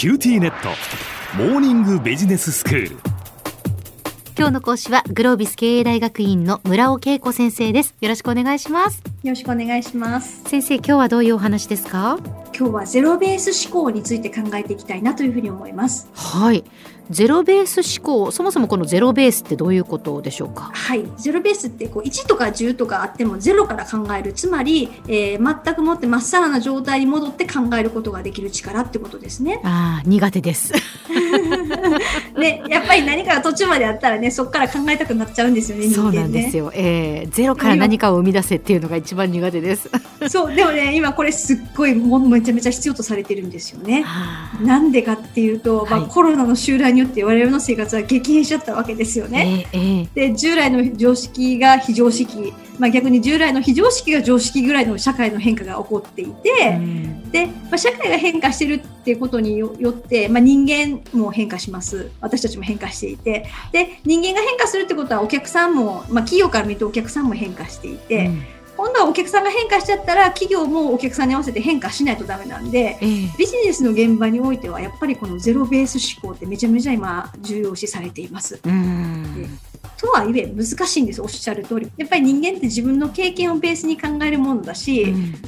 QTnet。モーニングビジネススクール。今日の講師はグロービス経営大学院の村尾佳子先生です。よろしくお願いします。よろしくお願いします。先生今日はどういうお話ですか？今日はゼロベース思考について考えていきたいなというふうに思います。はい。ゼロベース思考そもそもこのゼロベースってどういうことでしょうか？はい。ゼロベースってこう1とか10とかあっても0から考える。つまり、えー、全くもってまっさらな状態に戻って考えることができる力ってことですね。ああ苦手です ねやっぱり何かが途中まであったらねそこから考えたくなっちゃうんですよねそうなんですよ、えー、ゼロから何かを生み出せっていうのが一番苦手です。そうでもね今これすっごいもめちゃめちゃ必要とされてるんですよね。なんでかっていうと、まあ、コロナの襲来によって我々の生活は激変しちゃったわけですよね。えーえー、で従来の常識が非常識、まあ、逆に従来の非常識が常識ぐらいの社会の変化が起こっていて、でまあ、社会が変化してるっていうことによって、まあ、人間も変化します。私たちも変化していて。で人間が変化するってことはお客さんも、まあ、企業から見るとお客さんも変化していて。うん。今度はお客さんが変化しちゃったら企業もお客さんに合わせて変化しないとダメなんで、えー、ビジネスの現場においてはやっぱりこのゼロベース思考ってめちゃめちゃ今重要視されています。とはいえ難しいんですおっしゃる通り。やっぱり人間って自分の経験をベースに考えるものだし、うん、例え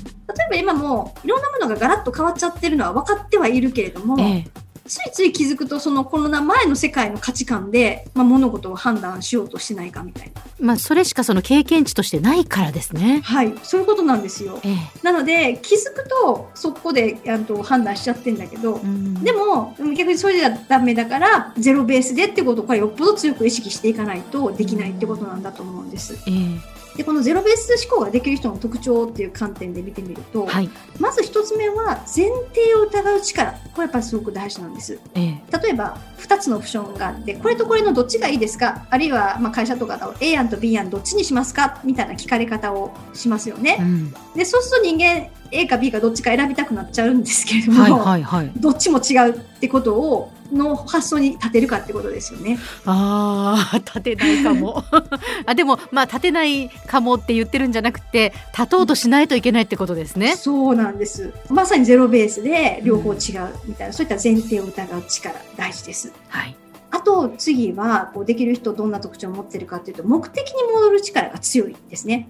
ば今もいろんなものがガラッと変わっちゃってるのは分かってはいるけれども、えーついつい気づくとそのコロナ前の世界の価値観で、まあ、物事を判断しようとしないかみたいな。まあ、それしかその経験値としてないからですね。はい、そういうことなんですよ。ええ、なので気づくとそこであと判断しちゃってんだけど、でも逆にそれじゃダメだからゼロベースでってことをこれよっぽど強く意識していかないとできないってことなんだと思うんです。ええでこのゼロベース思考ができる人の特徴っていう観点で見てみると、はい、まず1つ目は前提を疑う力。これやっぱりすごく大事なんです、ええ、例えば2つのオプションがあってこれとこれのどっちがいいですか？あるいはま会社とかだと A 案と B 案どっちにしますか？みたいな聞かれ方をしますよね、うん、でそうすると人間 A か B かどっちか選びたくなっちゃうんですけれども、はいはいはい、どっちも違うってことをの発想に立てるかってことですよね。ああ立てないかも あでもまあ立てないかもって言ってるんじゃなくて立とうとしないといけないってことですね。そうなんですまさにゼロベースで両方違うみたいな、うん、そういった前提を疑う力大事です。はいあと次はこうできる人どんな特徴を持ってるかというと目的に戻る力が強いですね。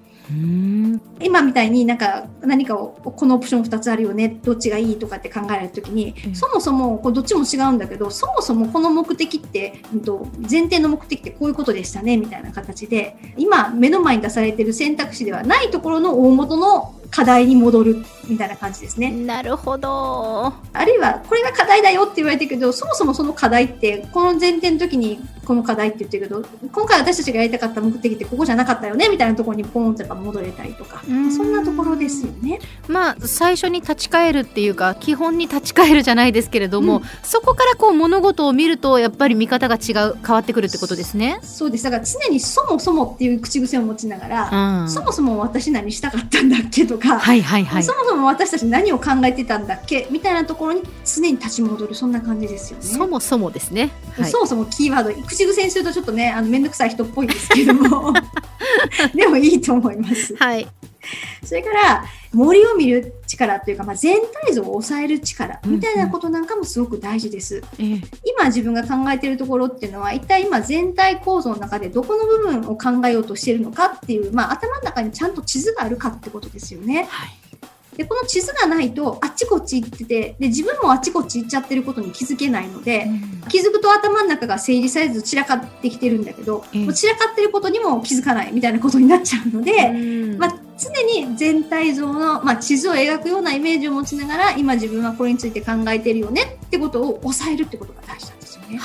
今みたいになんか何かをこのオプション2つあるよねどっちがいいとかって考えられた時に、うん、そもそもこうどっちも違うんだけどそもそもこの目的って、うん、と前提の目的ってこういうことでしたねみたいな形で今目の前に出されてる選択肢ではないところの大元の課題に戻るみたいな感じですね。なるほど。あるいは、これが課題だよって言われてるけど、そもそもその課題って、この前提の時にこの課題って言ってるけど、今回私たちがやりたかった目的ってここじゃなかったよねみたいなところにポーンっぱ戻れたりとか、そんなところですよね。まあ、最初に立ち返るっていうか、基本に立ち返るじゃないですけれども、うん、そこからこう物事を見ると、やっぱり見方が違う、変わってくるってことですね。そうです。だから常にそもそもっていう口癖を持ちながら、うん、そもそも私何したかったんだっけとか、はいはいはい、そもそも私たち何を考えてたんだっけみたいなところに常に立ち戻るそんな感じですよね。そもそもですね。はい、そもそもキーワード口癖にするとちょっとねあの面倒くさい人っぽいですけども でもいいと思います。はい。それから森を見る力というか、まあ、全体像を抑える力みたいなことなんかもすごく大事です。うんうん、今自分が考えているところっていうのは一体今全体構造の中でどこの部分を考えようとしているのかっていう、まあ、頭の中にちゃんと地図があるかってことですよね。はいでこの地図がないとあっちこっち行っててで自分もあっちこっち行っちゃってることに気づけないので、うん、気づくと頭の中が整理されず散らかってきてるんだけど、うん、もう散らかってることにも気づかないみたいなことになっちゃうので、うん、まあ、常に全体像の、まあ、地図を描くようなイメージを持ちながら今自分はこれについて考えてるよねってことを抑えるってことが大事なんですよね。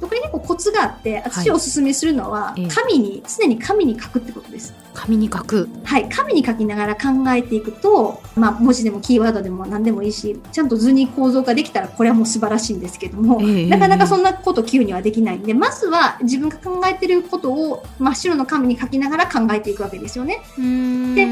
これ結構コツがあって私おすすめするのは、紙に常に紙に書くってことです。紙に書く。はい紙に書きながら考えていくと、まあ、文字でもキーワードでも何でもいいしちゃんと図に構造化できたらこれはもう素晴らしいんですけども、えー、なかなかそんなこと急にはできないんでまずは自分が考えてることを真っ白の紙に書きながら考えていくわけですよね。で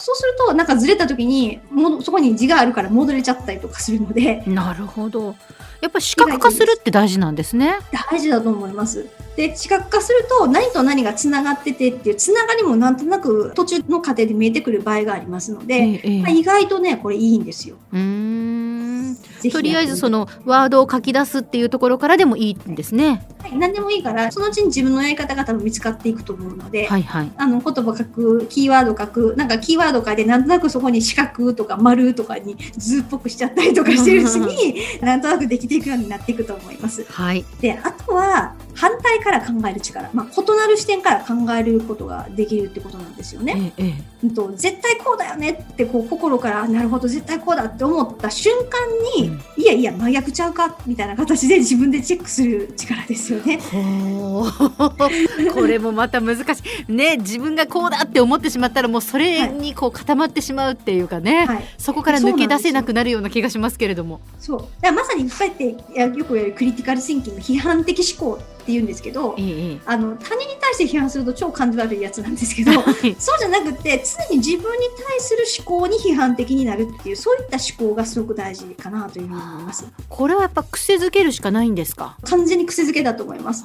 そうするとなんかずれた時にもそこに字があるから戻れちゃったりとかするのでなるほどやっぱ視覚化するって大事なんですね。大事だと思います。で、視覚化すると何と何がつながっててっていうつながりもなんとなく途中の過程で見えてくる場合がありますので、ええ、まあ、意外とね、これいいんですよ。うんとりあえずそのワードを書き出すっていうところからでもいいんですね。はい、何でもいいからそのうちに自分のやり方が多分見つかっていくと思うので、はいはい、あの言葉書くキーワード書くなんかキーワード書いてなんとなくそこに四角とか丸とかに図っぽくしちゃったりとかしてるうちに なんとなくできていくようになっていくと思います。はい、であとは反対から考える力、まあ、異なる視点から考えることができるってことなんですよね。ええ、と絶対こうだよねってこう心からなるほど絶対こうだって思った瞬間に、うん、いやいや真逆ちゃうかみたいな形で自分でチェックする力ですよね。これもまた難しい。ね自分がこうだって思ってしまったらもうそれにこう固まってしまうっていうかね、はい、そこから抜け出せなくなるような気がしますけれども。そう。だまさにそうやってよくやるクリティカルシンキング批判的思考って言うんですけど、ええ、あの他人に対して批判すると超感じ悪いやつなんですけど、そうじゃなくて常に自分に対する思考に批判的になるっていうそういった思考がすごく大事かなというふうに思います。これはやっぱ癖づけるしかないんですか？完全に癖づけだと思います。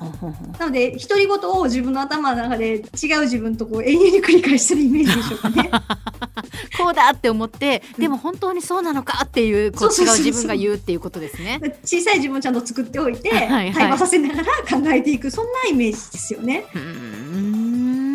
なので独り言を自分の頭の中で違う自分とこう永遠に繰り返してるイメージでしょうかね。こうだって思って、でも本当にそうなのかっていうこう違う自分が言うっていうことですね。小さい自分をちゃんと作っておいて、はい対話させながら考えていくそんなイメージですよね。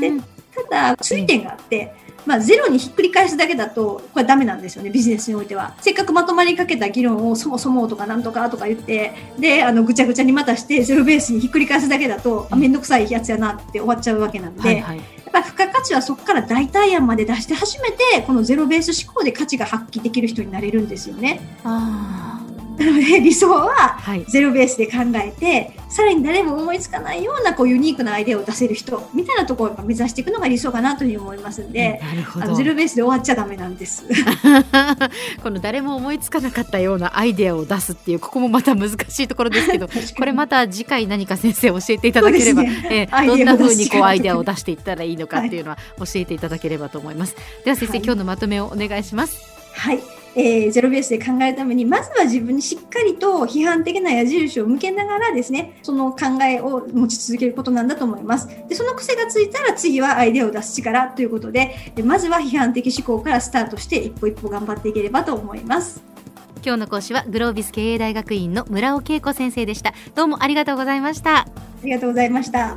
でただ注意点があって、まあ、ゼロにひっくり返すだけだとこれダメなんですよねビジネスにおいては。せっかくまとまりかけた議論をそもそもとかなんとかとか言ってであのぐちゃぐちゃにまたしてゼロベースにひっくり返すだけだと面倒くさいやつやなって終わっちゃうわけなんで、はいはい、やっぱ付加価値はそこから代替案まで出して初めてこのゼロベース思考で価値が発揮できる人になれるんですよね。あなので 理想はゼロベースで考えて、はい、さらに誰も思いつかないようなこうユニークなアイデアを出せる人みたいなところを目指していくのが理想かなというふうに思いますんであのゼロベースで終わっちゃだめなんです。この誰も思いつかなかったようなアイデアを出すっていうここもまた難しいところですけど これまた次回何か先生教えていただければ、ね、えー、どんなふうにこうアイデアを出していったらいいのかっていうのは教えていただければと思います。はい、では先生、はい、今日のまとめをお願いします。はいえー、ゼロベースで考えるためにまずは自分にしっかりと批判的な矢印を向けながらですねその考えを持ち続けることなんだと思います。でその癖がついたら次はアイデアを出す力ということででまずは批判的思考からスタートして一歩一歩頑張っていければと思います。今日の講師はグロービス経営大学院の村尾恵子先生でした。どうもありがとうございました。ありがとうございました